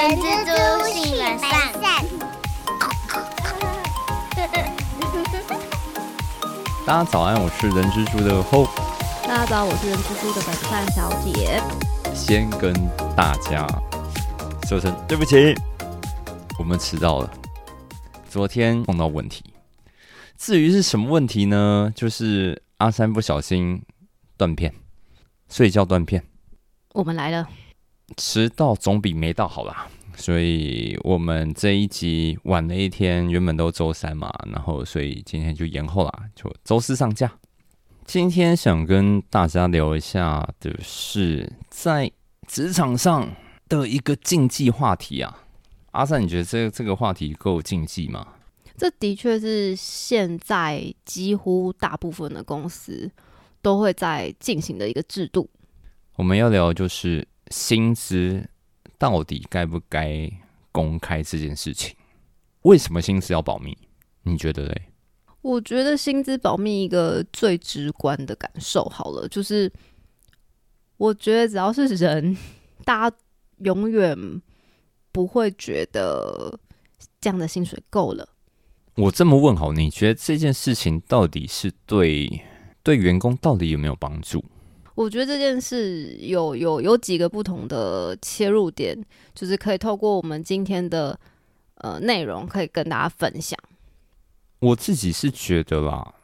人蜘蛛性本善。大家早安，我是人蜘蛛的 Hope，大家早，我是人蜘蛛的本善小姐。先跟大家说声对不起，我们迟到了。昨天碰到问题，至于是什么问题呢？就是阿三不小心断片，睡觉断片。我们来了，迟到总比没到好啦。所以我们这一集晚了一天，原本都周三嘛，然后所以今天就延后啦，就周四上架。今天想跟大家聊一下的是在职场上的一个竞技话题啊。阿三，你觉得这这个话题够竞技吗？这的确是现在几乎大部分的公司都会在进行的一个制度。我们要聊就是薪资。到底该不该公开这件事情？为什么薪资要保密？你觉得嘞？我觉得薪资保密一个最直观的感受，好了，就是我觉得只要是人，大家永远不会觉得这样的薪水够了。我这么问好，你觉得这件事情到底是对对员工到底有没有帮助？我觉得这件事有有有几个不同的切入点，就是可以透过我们今天的呃内容，可以跟大家分享。我自己是觉得啦，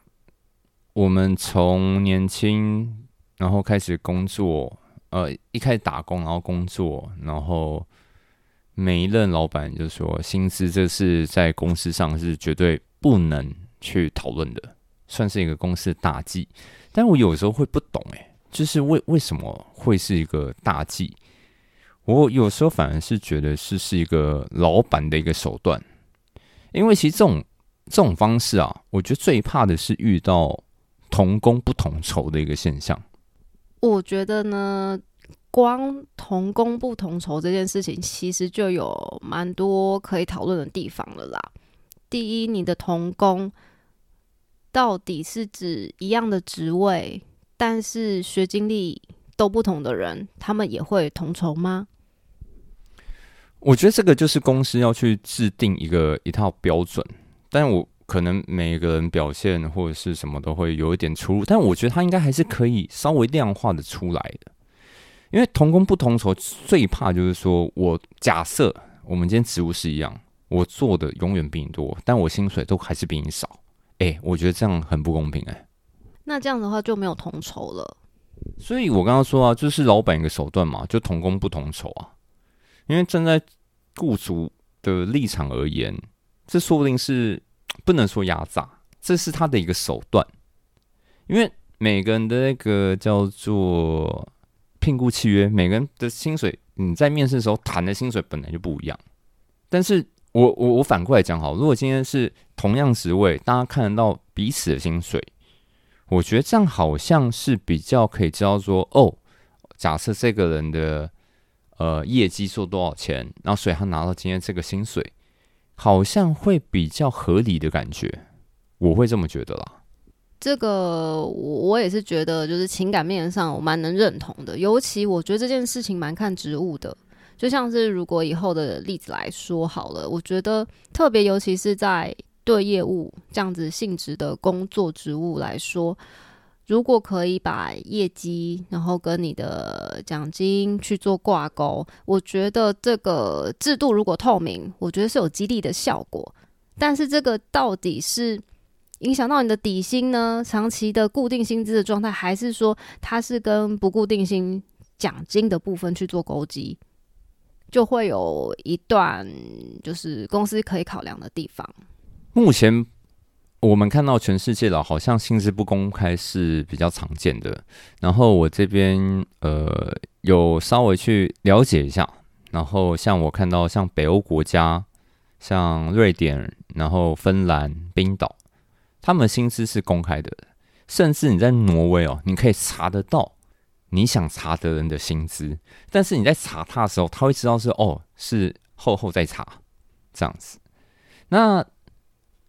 我们从年轻然后开始工作，呃，一开始打工，然后工作，然后每一任老板就说薪资这是在公司上是绝对不能去讨论的，算是一个公司大忌。但我有时候会不懂，哎。就是为为什么会是一个大忌？我有时候反而是觉得是是一个老板的一个手段，因为其实这种这种方式啊，我觉得最怕的是遇到同工不同酬的一个现象。我觉得呢，光同工不同酬这件事情，其实就有蛮多可以讨论的地方了啦。第一，你的同工到底是指一样的职位？但是学经历都不同的人，他们也会同酬吗？我觉得这个就是公司要去制定一个一套标准，但我可能每个人表现或者是什么都会有一点出入，但我觉得他应该还是可以稍微量化的出来的。因为同工不同酬，最怕就是说我假设我们今天职务是一样，我做的永远比你多，但我薪水都还是比你少，哎，我觉得这样很不公平，哎。那这样的话就没有同酬了，所以我刚刚说啊，就是老板一个手段嘛，就同工不同酬啊。因为站在雇主的立场而言，这说不定是不能说压榨，这是他的一个手段。因为每个人的那个叫做聘雇契约，每个人的薪水，你在面试的时候谈的薪水本来就不一样。但是我我我反过来讲好，如果今天是同样职位，大家看得到彼此的薪水。我觉得这样好像是比较可以知道说，哦，假设这个人的呃业绩做多少钱，然后所以他拿到今天这个薪水，好像会比较合理的感觉，我会这么觉得啦。这个我我也是觉得，就是情感面上我蛮能认同的，尤其我觉得这件事情蛮看职务的，就像是如果以后的例子来说好了，我觉得特别尤其是在。对业务这样子性质的工作职务来说，如果可以把业绩，然后跟你的奖金去做挂钩，我觉得这个制度如果透明，我觉得是有激励的效果。但是这个到底是影响到你的底薪呢？长期的固定薪资的状态，还是说它是跟不固定薪奖金的部分去做勾稽，就会有一段就是公司可以考量的地方。目前我们看到全世界了，好像薪资不公开是比较常见的。然后我这边呃有稍微去了解一下，然后像我看到像北欧国家，像瑞典，然后芬兰、冰岛，他们薪资是公开的，甚至你在挪威哦，你可以查得到你想查的人的薪资，但是你在查他的时候，他会知道是哦是后后再查这样子。那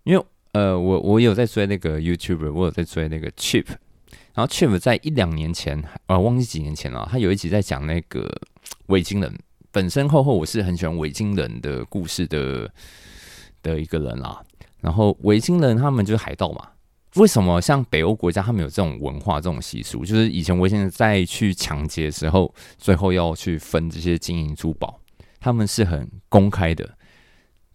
因为呃，我我有在追那个 YouTuber，我有在追那个 Chip，然后 Chip 在一两年前，呃，忘记几年前了，他有一集在讲那个维京人本身厚厚我是很喜欢维京人的故事的的一个人啦。然后维京人他们就是海盗嘛。为什么像北欧国家他们有这种文化、这种习俗？就是以前维京人在去抢劫的时候，最后要去分这些金银珠宝，他们是很公开的。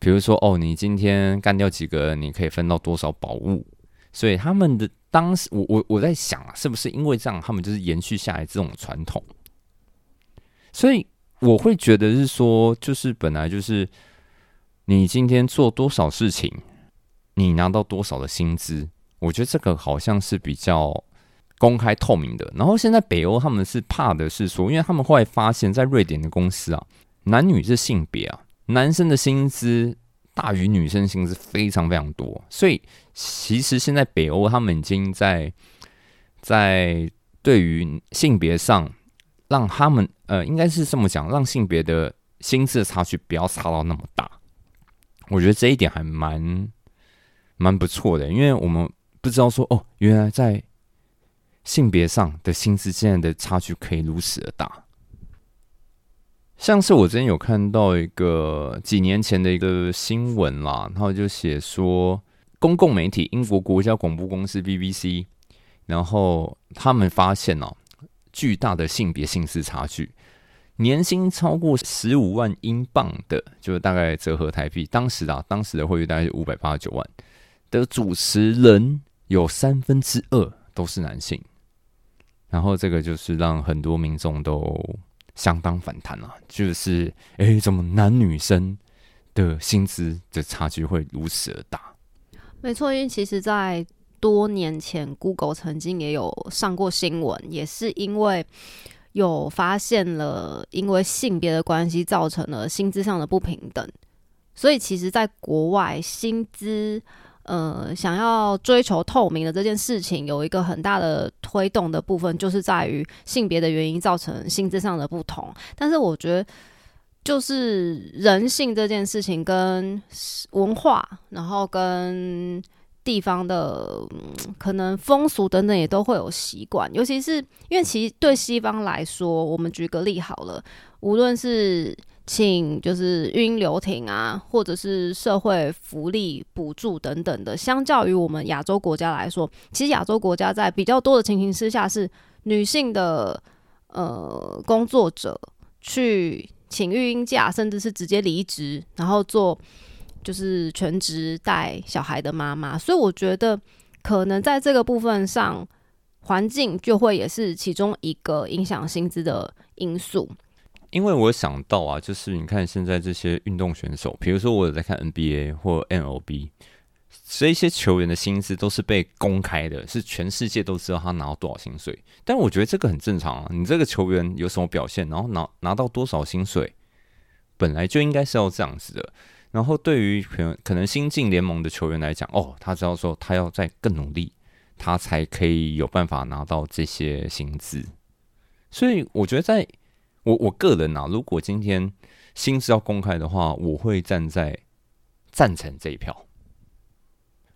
比如说，哦，你今天干掉几个人，你可以分到多少宝物。所以他们的当时，我我我在想啊，是不是因为这样，他们就是延续下来这种传统？所以我会觉得是说，就是本来就是你今天做多少事情，你拿到多少的薪资。我觉得这个好像是比较公开透明的。然后现在北欧他们是怕的是说，因为他们后来发现，在瑞典的公司啊，男女是性别啊，男生的薪资大于女生薪资非常非常多。所以其实现在北欧他们已经在在对于性别上，让他们呃，应该是这么讲，让性别的薪资差距不要差到那么大。我觉得这一点还蛮蛮不错的，因为我们。不知道说哦，原来在性别上的薪资现在的差距可以如此的大。像是我之前有看到一个几年前的一个新闻啦，然后就写说公共媒体英国国家广播公司 BBC，然后他们发现哦，巨大的性别薪资差距，年薪超过十五万英镑的，就是大概折合台币，当时啊，当时的汇率大概是五百八十九万的主持人。有三分之二都是男性，然后这个就是让很多民众都相当反弹了，就是哎，怎么男女生的薪资的差距会如此的大？没错，因为其实，在多年前，Google 曾经也有上过新闻，也是因为有发现了因为性别的关系造成了薪资上的不平等，所以其实，在国外薪资。呃，想要追求透明的这件事情，有一个很大的推动的部分，就是在于性别的原因造成薪资上的不同。但是我觉得，就是人性这件事情跟文化，然后跟地方的可能风俗等等，也都会有习惯。尤其是因为其实对西方来说，我们举个例好了，无论是。请就是运流停啊，或者是社会福利补助等等的，相较于我们亚洲国家来说，其实亚洲国家在比较多的情形之下，是女性的呃工作者去请育婴假，甚至是直接离职，然后做就是全职带小孩的妈妈。所以我觉得，可能在这个部分上，环境就会也是其中一个影响薪资的因素。因为我想到啊，就是你看现在这些运动选手，比如说我有在看 NBA 或 MLB，这些球员的薪资都是被公开的，是全世界都知道他拿到多少薪水。但我觉得这个很正常啊，你这个球员有什么表现，然后拿拿到多少薪水，本来就应该是要这样子的。然后对于可能可能新进联盟的球员来讲，哦，他知道说他要再更努力，他才可以有办法拿到这些薪资。所以我觉得在我我个人啊，如果今天薪资要公开的话，我会站在赞成这一票。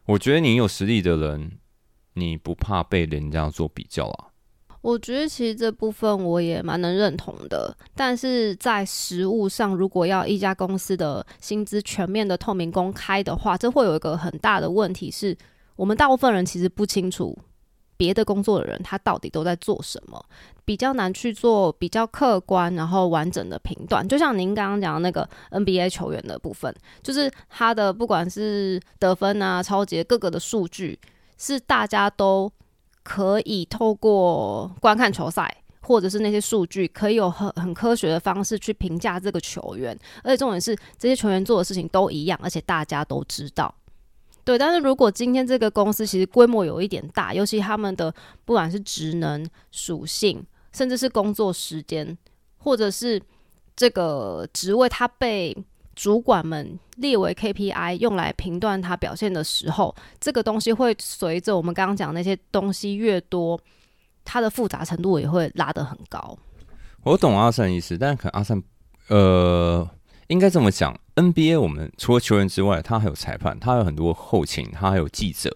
我觉得你有实力的人，你不怕被人家做比较啊。我觉得其实这部分我也蛮能认同的，但是在实物上，如果要一家公司的薪资全面的透明公开的话，这会有一个很大的问题，是我们大部分人其实不清楚。别的工作的人，他到底都在做什么？比较难去做比较客观然后完整的评断。就像您刚刚讲的那个 NBA 球员的部分，就是他的不管是得分啊、超级各个的数据，是大家都可以透过观看球赛或者是那些数据，可以有很很科学的方式去评价这个球员。而且重点是，这些球员做的事情都一样，而且大家都知道。对，但是如果今天这个公司其实规模有一点大，尤其他们的不管是职能属性，甚至是工作时间，或者是这个职位，它被主管们列为 KPI 用来评断他表现的时候，这个东西会随着我们刚刚讲那些东西越多，它的复杂程度也会拉得很高。我懂阿善意思，但可能阿善呃。应该这么讲，NBA 我们除了球员之外，他还有裁判，他有很多后勤，他还有记者。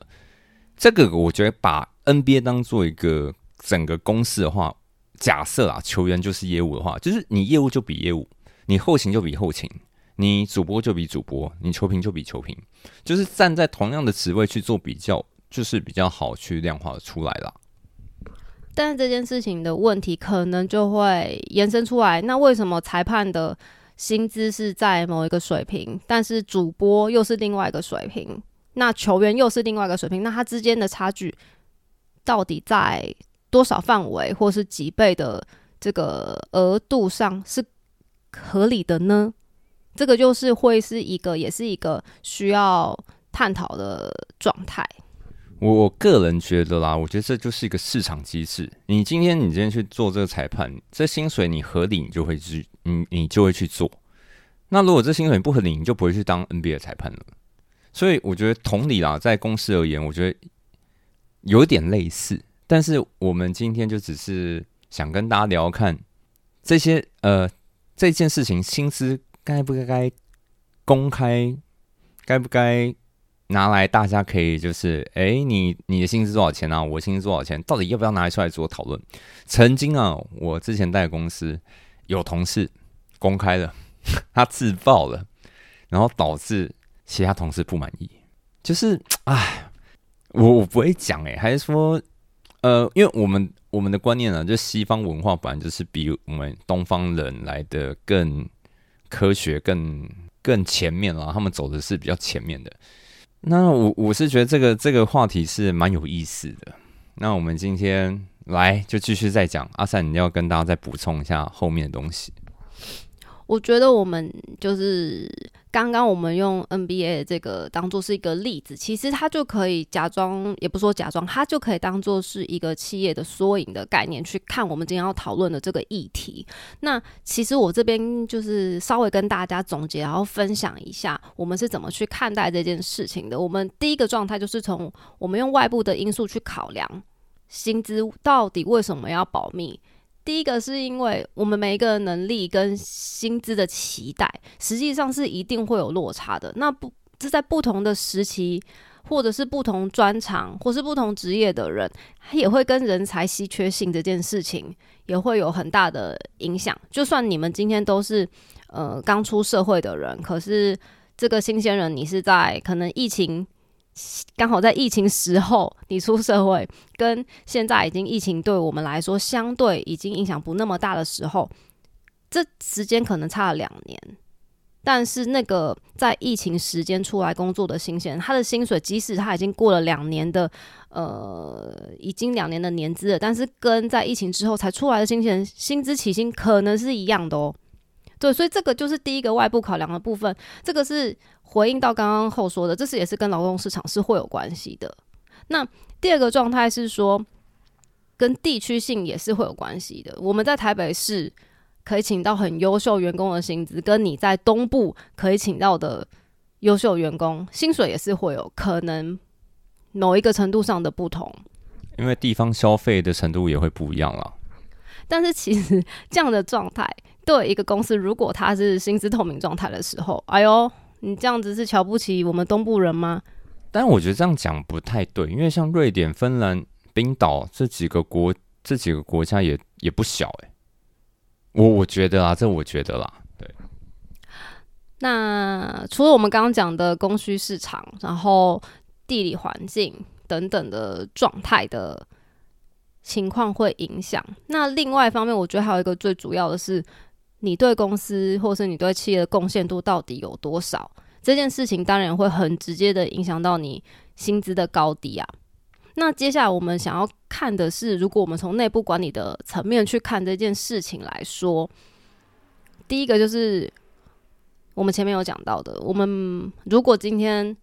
这个我觉得把 NBA 当做一个整个公司的话，假设啊，球员就是业务的话，就是你业务就比业务，你后勤就比后勤，你主播就比主播，你球评就比球评，就是站在同样的职位去做比较，就是比较好去量化出来啦。但是这件事情的问题可能就会延伸出来，那为什么裁判的薪资是在某一个水平，但是主播又是另外一个水平，那球员又是另外一个水平，那它之间的差距到底在多少范围，或是几倍的这个额度上是合理的呢？这个就是会是一个，也是一个需要探讨的状态。我我个人觉得啦，我觉得这就是一个市场机制。你今天你今天去做这个裁判，这薪水你合理，你就会去，你你就会去做。那如果这薪水不合理，你就不会去当 NBA 裁判了。所以我觉得同理啦，在公司而言，我觉得有点类似。但是我们今天就只是想跟大家聊看这些呃这件事情，薪资该不该公开，该不该？拿来，大家可以就是，哎，你你的薪资多少钱啊？我薪资多少钱？到底要不要拿出来做讨论？曾经啊，我之前带公司有同事公开了，他自爆了，然后导致其他同事不满意。就是，哎，我我不会讲，哎，还是说，呃，因为我们我们的观念呢，就西方文化本来就是比我们东方人来的更科学、更更前面了，他们走的是比较前面的。那我我是觉得这个这个话题是蛮有意思的。那我们今天来就继续再讲。阿善，你要跟大家再补充一下后面的东西。我觉得我们就是刚刚我们用 NBA 这个当做是一个例子，其实它就可以假装，也不说假装，它就可以当做是一个企业的缩影的概念去看我们今天要讨论的这个议题。那其实我这边就是稍微跟大家总结，然后分享一下我们是怎么去看待这件事情的。我们第一个状态就是从我们用外部的因素去考量薪资到底为什么要保密。第一个是因为我们每一个能力跟薪资的期待，实际上是一定会有落差的。那不这在不同的时期，或者是不同专长，或是不同职业的人，他也会跟人才稀缺性这件事情也会有很大的影响。就算你们今天都是呃刚出社会的人，可是这个新鲜人，你是在可能疫情。刚好在疫情时候，你出社会，跟现在已经疫情对我们来说相对已经影响不那么大的时候，这时间可能差了两年。但是那个在疫情时间出来工作的新鲜，他的薪水即使他已经过了两年的呃，已经两年的年资了，但是跟在疫情之后才出来的新鲜人薪资起薪可能是一样的哦。对，所以这个就是第一个外部考量的部分，这个是。回应到刚刚后说的，这是也是跟劳动市场是会有关系的。那第二个状态是说，跟地区性也是会有关系的。我们在台北市可以请到很优秀员工的薪资，跟你在东部可以请到的优秀员工薪水也是会有可能某一个程度上的不同。因为地方消费的程度也会不一样了。但是其实这样的状态，对一个公司，如果它是薪资透明状态的时候，哎呦。你这样子是瞧不起我们东部人吗？但我觉得这样讲不太对，因为像瑞典、芬兰、冰岛这几个国，这几个国家也也不小哎。我我觉得啊，这我觉得啦，对。那除了我们刚刚讲的供需市场，然后地理环境等等的状态的情况会影响，那另外一方面，我觉得还有一个最主要的是。你对公司或是你对企业的贡献度到底有多少？这件事情当然会很直接的影响到你薪资的高低啊。那接下来我们想要看的是，如果我们从内部管理的层面去看这件事情来说，第一个就是我们前面有讲到的，我们如果今天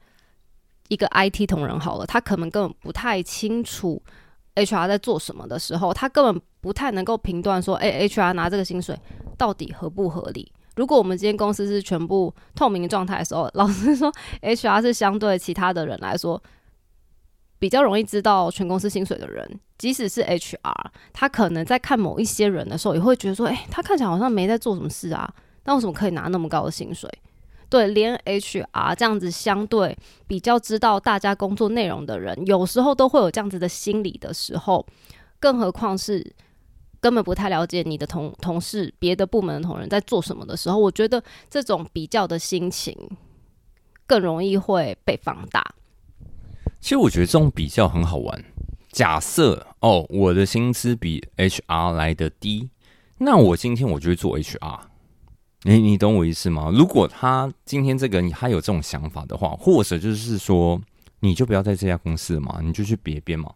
一个 IT 同仁好了，他可能根本不太清楚 HR 在做什么的时候，他根本不太能够评断说，哎，HR 拿这个薪水。到底合不合理？如果我们今天公司是全部透明状态的时候，老实说，HR 是相对其他的人来说比较容易知道全公司薪水的人。即使是 HR，他可能在看某一些人的时候，也会觉得说：“哎，他看起来好像没在做什么事啊，那为什么可以拿那么高的薪水？”对，连 HR 这样子相对比较知道大家工作内容的人，有时候都会有这样子的心理的时候，更何况是。根本不太了解你的同同事、别的部门的同仁在做什么的时候，我觉得这种比较的心情更容易会被放大。其实我觉得这种比较很好玩。假设哦，我的薪资比 HR 来的低，那我今天我就会做 HR。你你懂我意思吗？如果他今天这个他有这种想法的话，或者就是说，你就不要在这家公司嘛，你就去别边嘛。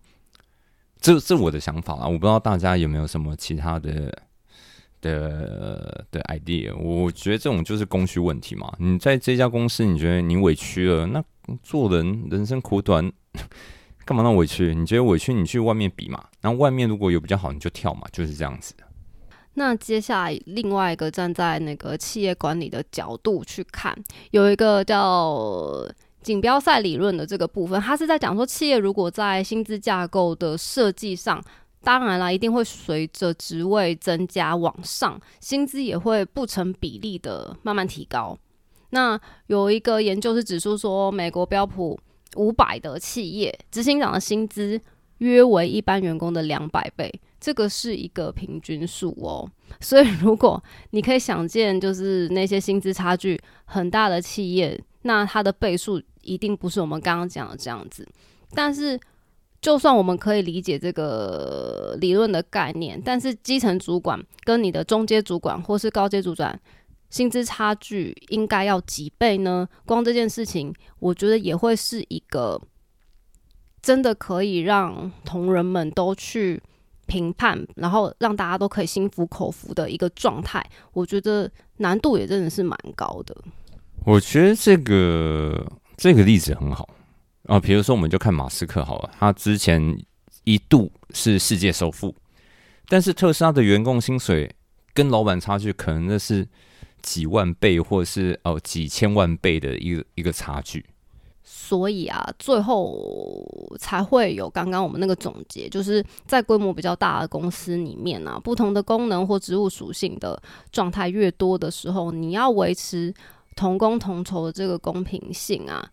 这这我的想法啦，我不知道大家有没有什么其他的的的 idea。我觉得这种就是供需问题嘛。你在这家公司，你觉得你委屈了，那做人人生苦短，干嘛那么委屈？你觉得委屈，你去外面比嘛。然后外面如果有比较好，你就跳嘛，就是这样子。那接下来另外一个站在那个企业管理的角度去看，有一个叫锦标赛理论的这个部分，它是在讲说，企业如果在薪资架构的设计上，当然啦，一定会随着职位增加往上，薪资也会不成比例的慢慢提高。那有一个研究是指出说，美国标普五百的企业执行长的薪资约为一般员工的两百倍。这个是一个平均数哦，所以如果你可以想见，就是那些薪资差距很大的企业，那它的倍数一定不是我们刚刚讲的这样子。但是，就算我们可以理解这个理论的概念，但是基层主管跟你的中阶主管或是高阶主管薪资差距应该要几倍呢？光这件事情，我觉得也会是一个真的可以让同仁们都去。评判，然后让大家都可以心服口服的一个状态，我觉得难度也真的是蛮高的。我觉得这个这个例子很好啊，比如说我们就看马斯克好了，他之前一度是世界首富，但是特斯拉的员工薪水跟老板差距可能那是几万倍，或者是哦几千万倍的一个一个差距。所以啊，最后才会有刚刚我们那个总结，就是在规模比较大的公司里面啊，不同的功能或职务属性的状态越多的时候，你要维持同工同酬的这个公平性啊。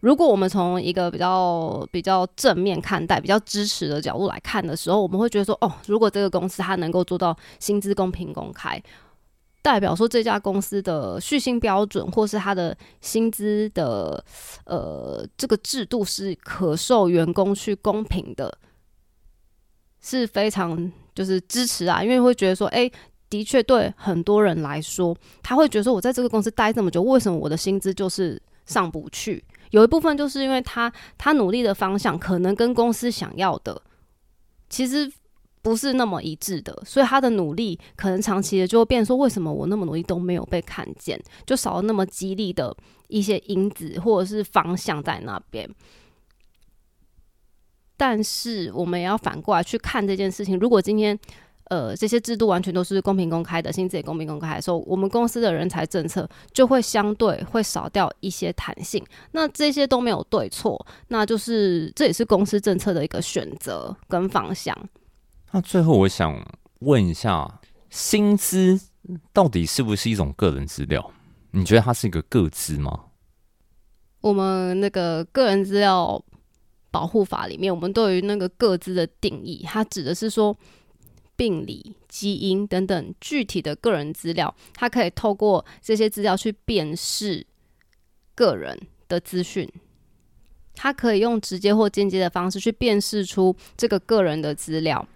如果我们从一个比较比较正面看待、比较支持的角度来看的时候，我们会觉得说，哦，如果这个公司它能够做到薪资公平公开。代表说这家公司的续薪标准，或是他的薪资的呃这个制度是可受员工去公平的，是非常就是支持啊，因为会觉得说，哎，的确对很多人来说，他会觉得说我在这个公司待这么久，为什么我的薪资就是上不去？有一部分就是因为他他努力的方向可能跟公司想要的其实。不是那么一致的，所以他的努力可能长期的就会变说，为什么我那么努力都没有被看见，就少了那么激励的一些因子或者是方向在那边。但是我们也要反过来去看这件事情，如果今天呃这些制度完全都是公平公开的，薪资也公平公开的时候，我们公司的人才政策就会相对会少掉一些弹性。那这些都没有对错，那就是这也是公司政策的一个选择跟方向。那最后，我想问一下，薪资到底是不是一种个人资料？你觉得它是一个个资吗？我们那个个人资料保护法里面，我们对于那个个资的定义，它指的是说病理、基因等等具体的个人资料，它可以透过这些资料去辨识个人的资讯，它可以用直接或间接的方式去辨识出这个个人的资料。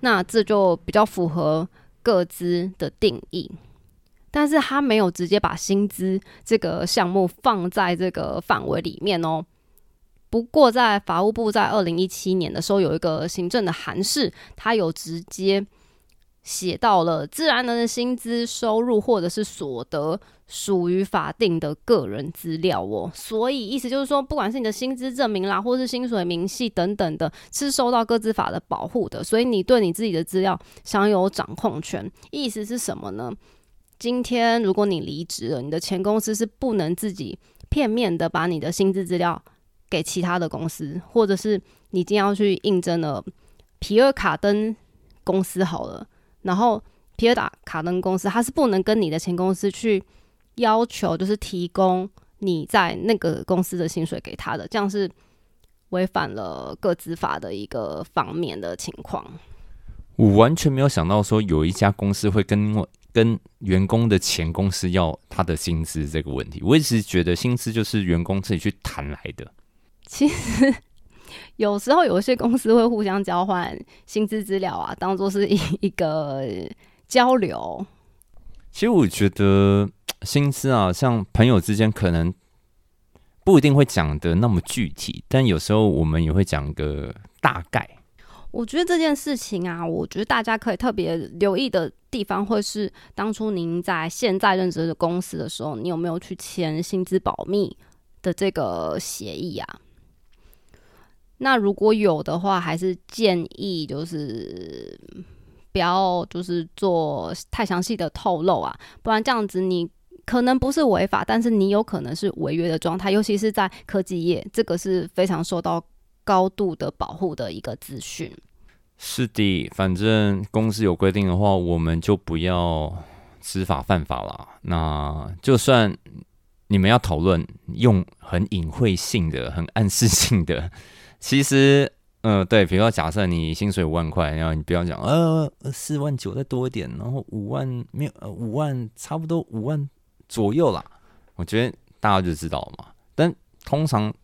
那这就比较符合各资的定义，但是他没有直接把薪资这个项目放在这个范围里面哦。不过在法务部在二零一七年的时候有一个行政的函释，他有直接。写到了自然人的薪资收入或者是所得属于法定的个人资料哦，所以意思就是说，不管是你的薪资证明啦，或是薪水明细等等的，是受到各自法的保护的，所以你对你自己的资料享有掌控权。意思是什么呢？今天如果你离职了，你的前公司是不能自己片面的把你的薪资资料给其他的公司，或者是你今天要去应征了皮尔卡登公司好了。然后皮尔达卡登公司，它是不能跟你的前公司去要求，就是提供你在那个公司的薪水给他的，这样是违反了个资法的一个方面的情况。我完全没有想到说有一家公司会跟我跟员工的前公司要他的薪资这个问题。我一直觉得薪资就是员工自己去谈来的。其实有时候有些公司会互相交换薪资资料啊，当做是一 一个交流。其实我觉得薪资啊，像朋友之间可能不一定会讲的那么具体，但有时候我们也会讲个大概。我觉得这件事情啊，我觉得大家可以特别留意的地方，会是当初您在现在任职的公司的时候，你有没有去签薪资保密的这个协议啊？那如果有的话，还是建议就是不要就是做太详细的透露啊，不然这样子你可能不是违法，但是你有可能是违约的状态，尤其是在科技业，这个是非常受到高度的保护的一个资讯。是的，反正公司有规定的话，我们就不要知法犯法了。那就算你们要讨论用很隐晦性的、很暗示性的。其实，嗯，对，比如说，假设你薪水五万块，然后你不要讲，呃，四万九再多一点，然后五万没有，呃，五万差不多五万左右啦。我觉得大家就知道了嘛。但通常，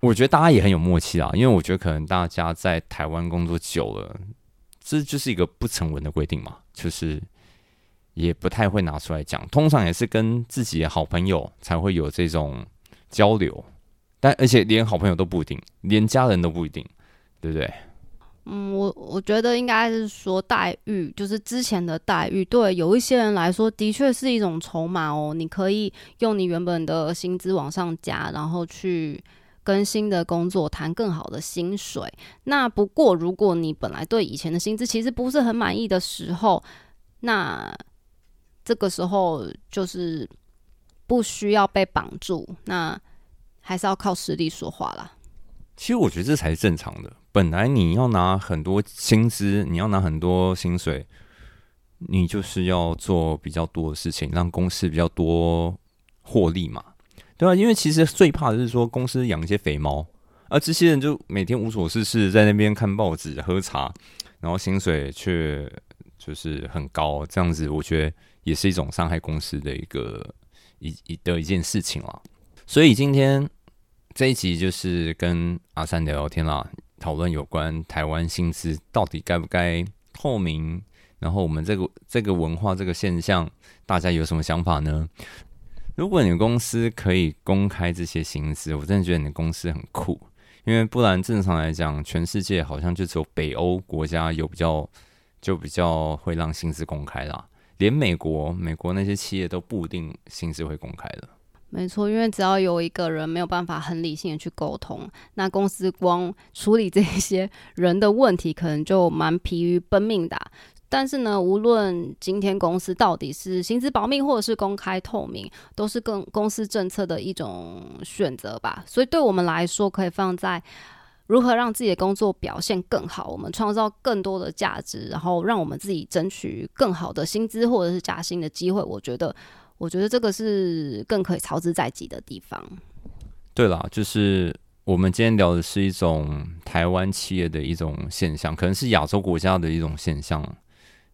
我觉得大家也很有默契啦，因为我觉得可能大家在台湾工作久了，这就是一个不成文的规定嘛，就是也不太会拿出来讲。通常也是跟自己的好朋友才会有这种交流。但而且连好朋友都不一定，连家人都不一定，对不对？嗯，我我觉得应该是说待遇，就是之前的待遇，对有一些人来说，的确是一种筹码哦。你可以用你原本的薪资往上加，然后去跟新的工作谈更好的薪水。那不过，如果你本来对以前的薪资其实不是很满意的时候，那这个时候就是不需要被绑住。那还是要靠实力说话啦。其实我觉得这才是正常的。本来你要拿很多薪资，你要拿很多薪水，你就是要做比较多的事情，让公司比较多获利嘛，对吧？因为其实最怕的是说公司养一些肥猫，而这些人就每天无所事事，在那边看报纸、喝茶，然后薪水却就是很高，这样子我觉得也是一种伤害公司的一个一一的一件事情了。所以今天这一集就是跟阿三聊聊天啦，讨论有关台湾薪资到底该不该透明，然后我们这个这个文化这个现象，大家有什么想法呢？如果你的公司可以公开这些薪资，我真的觉得你的公司很酷，因为不然正常来讲，全世界好像就只有北欧国家有比较就比较会让薪资公开啦，连美国美国那些企业都不一定薪资会公开的。没错，因为只要有一个人没有办法很理性的去沟通，那公司光处理这些人的问题，可能就蛮疲于奔命的。但是呢，无论今天公司到底是薪资保密或者是公开透明，都是更公司政策的一种选择吧。所以对我们来说，可以放在如何让自己的工作表现更好，我们创造更多的价值，然后让我们自己争取更好的薪资或者是加薪的机会。我觉得。我觉得这个是更可以操之在己的地方。对啦，就是我们今天聊的是一种台湾企业的一种现象，可能是亚洲国家的一种现象。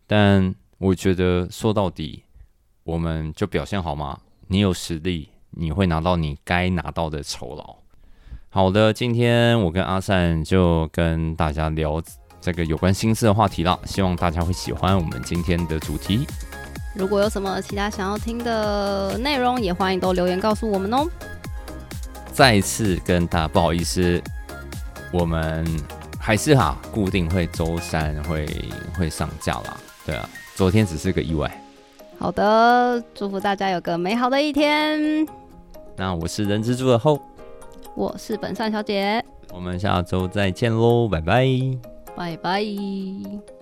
但我觉得说到底，我们就表现好吗？你有实力，你会拿到你该拿到的酬劳。好的，今天我跟阿善就跟大家聊这个有关薪资的话题了，希望大家会喜欢我们今天的主题。如果有什么其他想要听的内容，也欢迎都留言告诉我们哦。再次跟大家不好意思，我们还是哈固定会周三会会上架啦。对啊，昨天只是个意外。好的，祝福大家有个美好的一天。那我是人蜘蛛的后，我是本善小姐，我们下周再见喽，拜拜，拜拜。